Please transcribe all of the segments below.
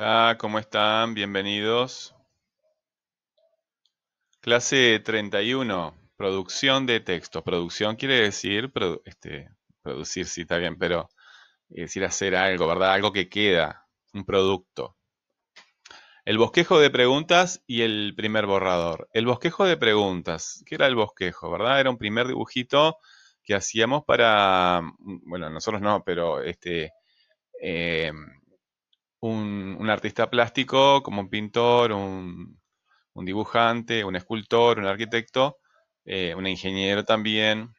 Hola, ¿cómo están? Bienvenidos. Clase 31, producción de texto. Producción quiere decir, este, producir, sí, está bien, pero decir hacer algo, ¿verdad? Algo que queda, un producto. El bosquejo de preguntas y el primer borrador. El bosquejo de preguntas, ¿qué era el bosquejo, verdad? Era un primer dibujito que hacíamos para, bueno, nosotros no, pero este, eh, un, artista plástico como un pintor, un, dibujante, un escultor, un arquitecto, eh, un ingeniero también,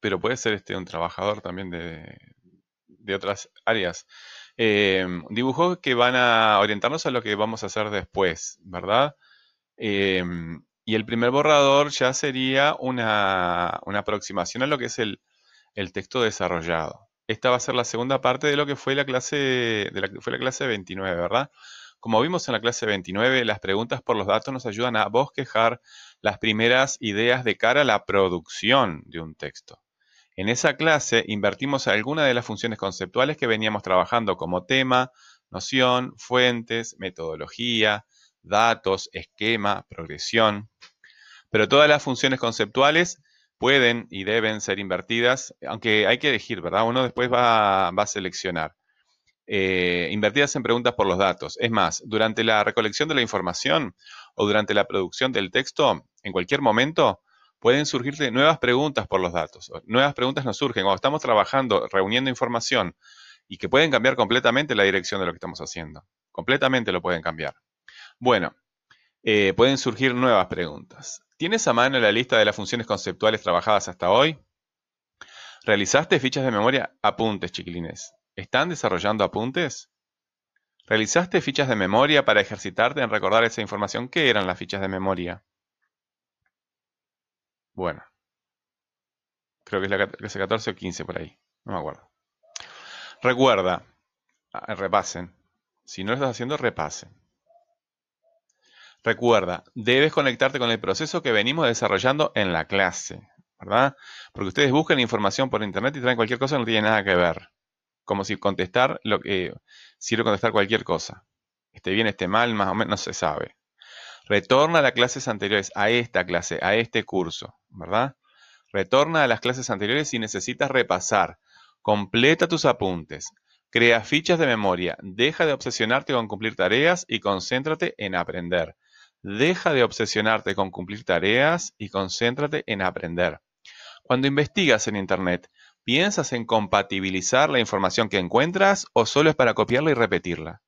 pero puede ser este, un trabajador también de, otras áreas. Eh, dibujos que van a orientarnos a lo que vamos a hacer después, ¿verdad? Eh, y el primer borrador ya sería una, aproximación a lo que es el texto desarrollado esta va a ser la segunda parte de lo que fue la clase, de la, fue la clase 29, ¿verdad? Como vimos en la clase 29, las preguntas por los datos nos ayudan a bosquejar las primeras ideas de cara a la producción de un texto. En esa clase invertimos algunas de las funciones conceptuales que veníamos trabajando como tema, noción, fuentes, metodología, datos, esquema, progresión. Pero todas las funciones conceptuales pueden y deben ser invertidas, aunque hay que elegir, ¿verdad? Uno después va, a seleccionar. Eh, invertidas en preguntas por los datos. Es más, durante la recolección de la información o durante la producción del texto, en cualquier momento, pueden surgirte nuevas preguntas por los datos. Nuevas preguntas nos surgen cuando estamos trabajando, reuniendo información y que pueden cambiar completamente la dirección de lo que estamos haciendo. Completamente lo pueden cambiar. Bueno, eh, pueden surgir nuevas preguntas. ¿Tienes a mano la lista de las funciones conceptuales trabajadas hasta hoy? ¿Realizaste fichas de memoria? Apuntes, chiquilines. ¿Están desarrollando apuntes? ¿Realizaste fichas de memoria para ejercitarte en recordar esa información? ¿Qué eran las fichas de memoria? Bueno, creo que es la clase 14 o 15 por ahí, no me acuerdo. Recuerda, ah, repasen. Si no lo estás haciendo, repasen. Recuerda, debes conectarte con el proceso que venimos desarrollando en la clase, ¿verdad? Porque ustedes buscan información por internet y traen cualquier cosa que no tiene nada que ver. Como si contestar lo que sirve contestar cualquier cosa. Esté bien, esté mal, más o menos no se sabe. Retorna a las clases anteriores, a esta clase, a este curso, ¿verdad? Retorna a las clases anteriores si necesitas repasar. Completa tus apuntes. Crea fichas de memoria. Deja de obsesionarte con cumplir tareas y concéntrate en aprender. Deja de obsesionarte con cumplir tareas y concéntrate en aprender. Cuando investigas en Internet, ¿piensas en compatibilizar la información que encuentras o solo es para copiarla y repetirla?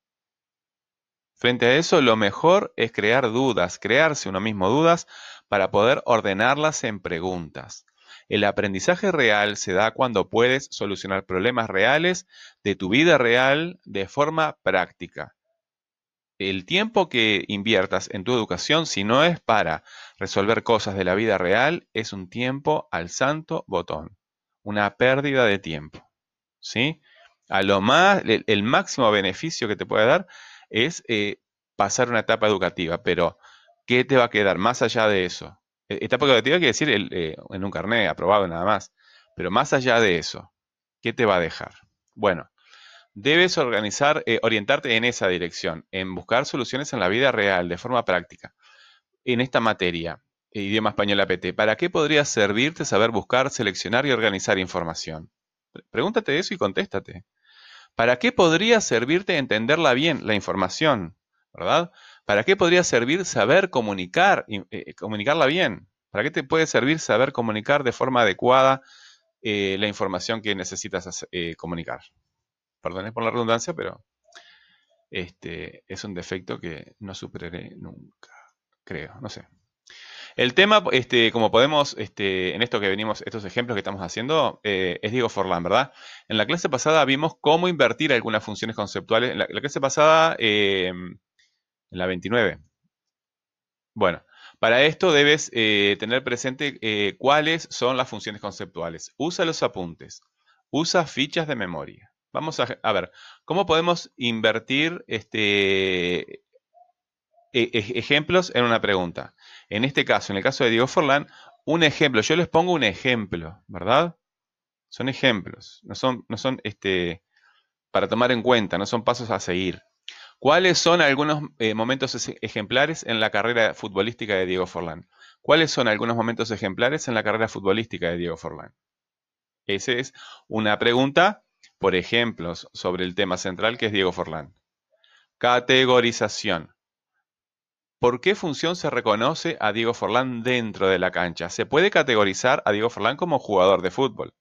Frente a eso, lo mejor es crear dudas, crearse uno mismo dudas para poder ordenarlas en preguntas. El aprendizaje real se da cuando puedes solucionar problemas reales de tu vida real de forma práctica el tiempo que inviertas en tu educación, si no es para resolver cosas de la vida real, es un tiempo al santo botón, una pérdida de tiempo. ¿Sí? A lo más, el, máximo beneficio que te puede dar es eh, pasar una etapa educativa, pero ¿qué te va a quedar más allá de eso? E, etapa educativa quiere decir eh, en un carnet aprobado nada más, pero más allá de eso, ¿qué te va a dejar? Bueno, Debes organizar, eh, orientarte en esa dirección, en buscar soluciones en la vida real, de forma práctica, en esta materia, idioma español APT. ¿Para qué podría servirte saber buscar, seleccionar y organizar información? Pregúntate eso y contéstate. ¿Para qué podría servirte entenderla bien, la información? ¿Verdad? ¿Para qué podría servir saber comunicar, eh, comunicarla bien? ¿Para qué te puede servir saber comunicar de forma adecuada eh, la información que necesitas comunicar? Perdón por la redundancia, pero este, es un defecto que no superaré nunca, creo, no sé. El tema, este, como podemos, este, en esto que venimos, estos ejemplos que estamos haciendo, eh, es Diego Forlán, ¿verdad? En la clase pasada vimos cómo invertir algunas funciones conceptuales. En la, clase pasada, em, en la 29. Bueno, para esto debes eh, tener presente eh, cuáles son las funciones conceptuales. Usa los apuntes. Usa fichas de memoria. Vamos a, ver, ¿cómo podemos invertir este, e, e, ejemplos en una pregunta? En este caso, en el caso de Diego Forlán, un ejemplo. Yo les pongo un ejemplo, ¿verdad? Son ejemplos, no son, este, para tomar en cuenta, no son pasos a seguir. ¿Cuáles son algunos eh, momentos ejemplares en la carrera futbolística de Diego Forlán? ¿Cuáles son algunos momentos ejemplares en la carrera futbolística de Diego Forlán? Esa es una pregunta por ejemplos sobre el tema central que es Diego Forlán. Categorización. ¿Por qué función se reconoce a Diego Forlán dentro de la cancha? Se puede categorizar a Diego Forlán como jugador de fútbol,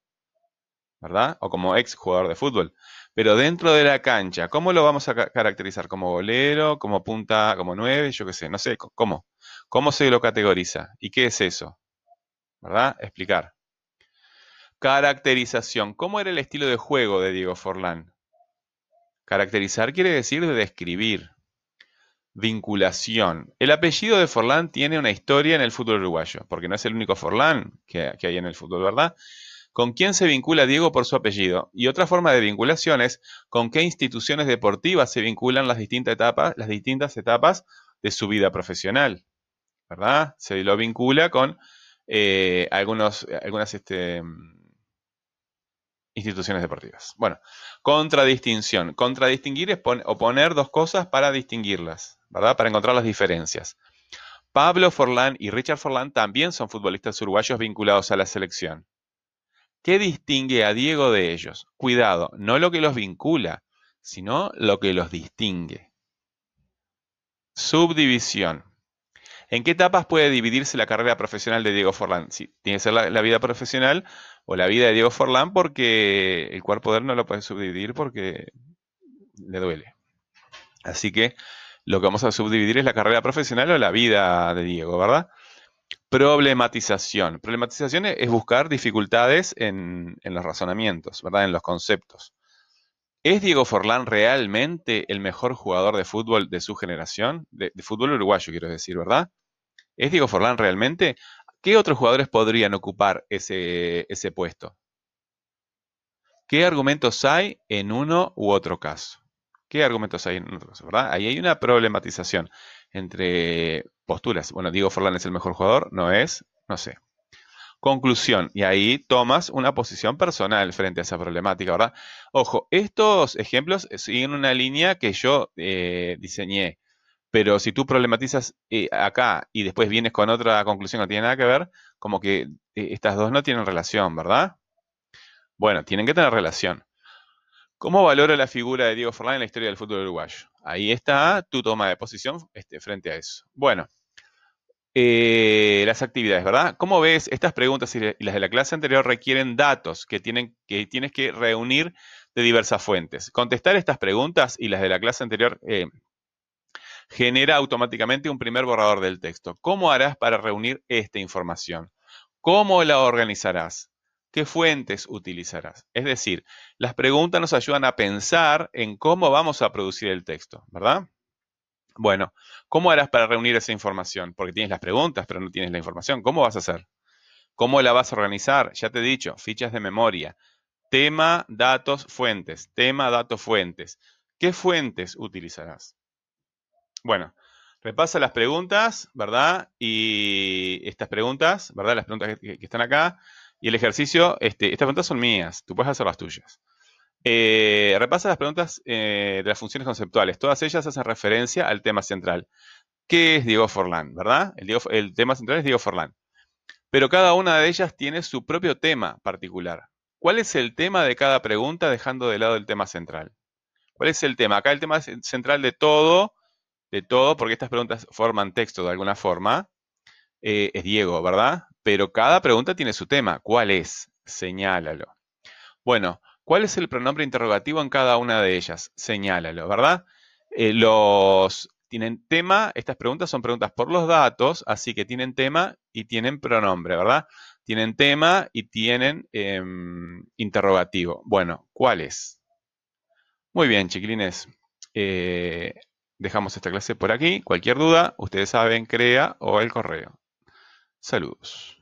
¿verdad? O como ex jugador de fútbol. Pero dentro de la cancha, ¿cómo lo vamos a caracterizar? ¿Como golero? ¿Como punta? ¿Como nueve? Yo qué sé, no sé, ¿cómo? ¿Cómo se lo categoriza? ¿Y qué es eso? ¿Verdad? Explicar. Caracterización. ¿Cómo era el estilo de juego de Diego Forlán? Caracterizar quiere decir describir. Vinculación. El apellido de Forlán tiene una historia en el fútbol uruguayo, porque no es el único Forlán que, hay en el fútbol, ¿verdad? ¿Con quién se vincula Diego por su apellido? Y otra forma de vinculación es con qué instituciones deportivas se vinculan las distintas etapas, las distintas etapas de su vida profesional, ¿verdad? Se lo vincula con eh, algunos, algunas este, instituciones deportivas. Bueno, contradistinción. Contradistinguir es oponer dos cosas para distinguirlas, ¿verdad? Para encontrar las diferencias. Pablo Forlán y Richard Forlán también son futbolistas uruguayos vinculados a la selección. ¿Qué distingue a Diego de ellos? Cuidado, no lo que los vincula, sino lo que los distingue. Subdivisión. ¿En qué etapas puede dividirse la carrera profesional de Diego Forlán? Sí, tiene que ser la, vida profesional o la vida de Diego Forlán porque el cuerpo de él no lo puede subdividir porque le duele. Así que lo que vamos a subdividir es la carrera profesional o la vida de Diego, ¿verdad? Problematización. Problematización es buscar dificultades en, los razonamientos, ¿verdad? En los conceptos. ¿Es Diego Forlán realmente el mejor jugador de fútbol de su generación? De, fútbol uruguayo, quiero decir, ¿verdad? ¿Es Diego Forlán realmente? ¿Qué otros jugadores podrían ocupar ese, ese puesto? ¿Qué argumentos hay en uno u otro caso? ¿Qué argumentos hay en otro caso? ¿verdad? Ahí hay una problematización entre posturas. Bueno, Diego Forlán es el mejor jugador, no es, no sé. Conclusión, y ahí tomas una posición personal frente a esa problemática, ¿verdad? Ojo, estos ejemplos siguen una línea que yo eh, diseñé pero si tú problematizas eh, acá y después vienes con otra conclusión que no tiene nada que ver, como que eh, estas dos no tienen relación, ¿verdad? Bueno, tienen que tener relación. ¿Cómo valora la figura de Diego Forlán en la historia del fútbol uruguayo? Ahí está tu toma de posición este, frente a eso. Bueno, eh, las actividades, ¿verdad? ¿Cómo ves? Estas preguntas y las de la clase anterior requieren datos que, tienen, que tienes que reunir de diversas fuentes. Contestar estas preguntas y las de la clase anterior genera automáticamente un primer borrador del texto. ¿Cómo harás para reunir esta información? ¿Cómo la organizarás? ¿Qué fuentes utilizarás? Es decir, las preguntas nos ayudan a pensar en cómo vamos a producir el texto, ¿verdad? Bueno, ¿cómo harás para reunir esa información? Porque tienes las preguntas, pero no tienes la información. ¿Cómo vas a hacer? ¿Cómo la vas a organizar? Ya te he dicho, fichas de memoria. Tema, datos, fuentes. Tema, datos, fuentes. ¿Qué fuentes utilizarás? Bueno, repasa las preguntas, ¿verdad? Y estas preguntas, ¿verdad? Las preguntas que, están acá. Y el ejercicio, este, estas preguntas son mías, tú puedes hacer las tuyas. Eh, repasa las preguntas eh, de las funciones conceptuales. Todas ellas hacen referencia al tema central. ¿Qué es Diego Forlán, verdad? El, tema central es Diego Forlán. Pero cada una de ellas tiene su propio tema particular. ¿Cuál es el tema de cada pregunta dejando de lado el tema central? ¿Cuál es el tema? Acá el tema central de todo de todo, porque estas preguntas forman texto de alguna forma, eh, es Diego, ¿verdad? Pero cada pregunta tiene su tema. ¿Cuál es? Señálalo. Bueno, ¿cuál es el pronombre interrogativo en cada una de ellas? Señálalo, ¿verdad? Eh, los tienen tema, estas preguntas son preguntas por los datos, así que tienen tema y tienen pronombre, ¿verdad? Tienen tema y tienen em, interrogativo. Bueno, ¿cuál es? Muy bien, chiquilines. Eh, Dejamos esta clase por aquí. Cualquier duda, ustedes saben, crea o el correo. Saludos.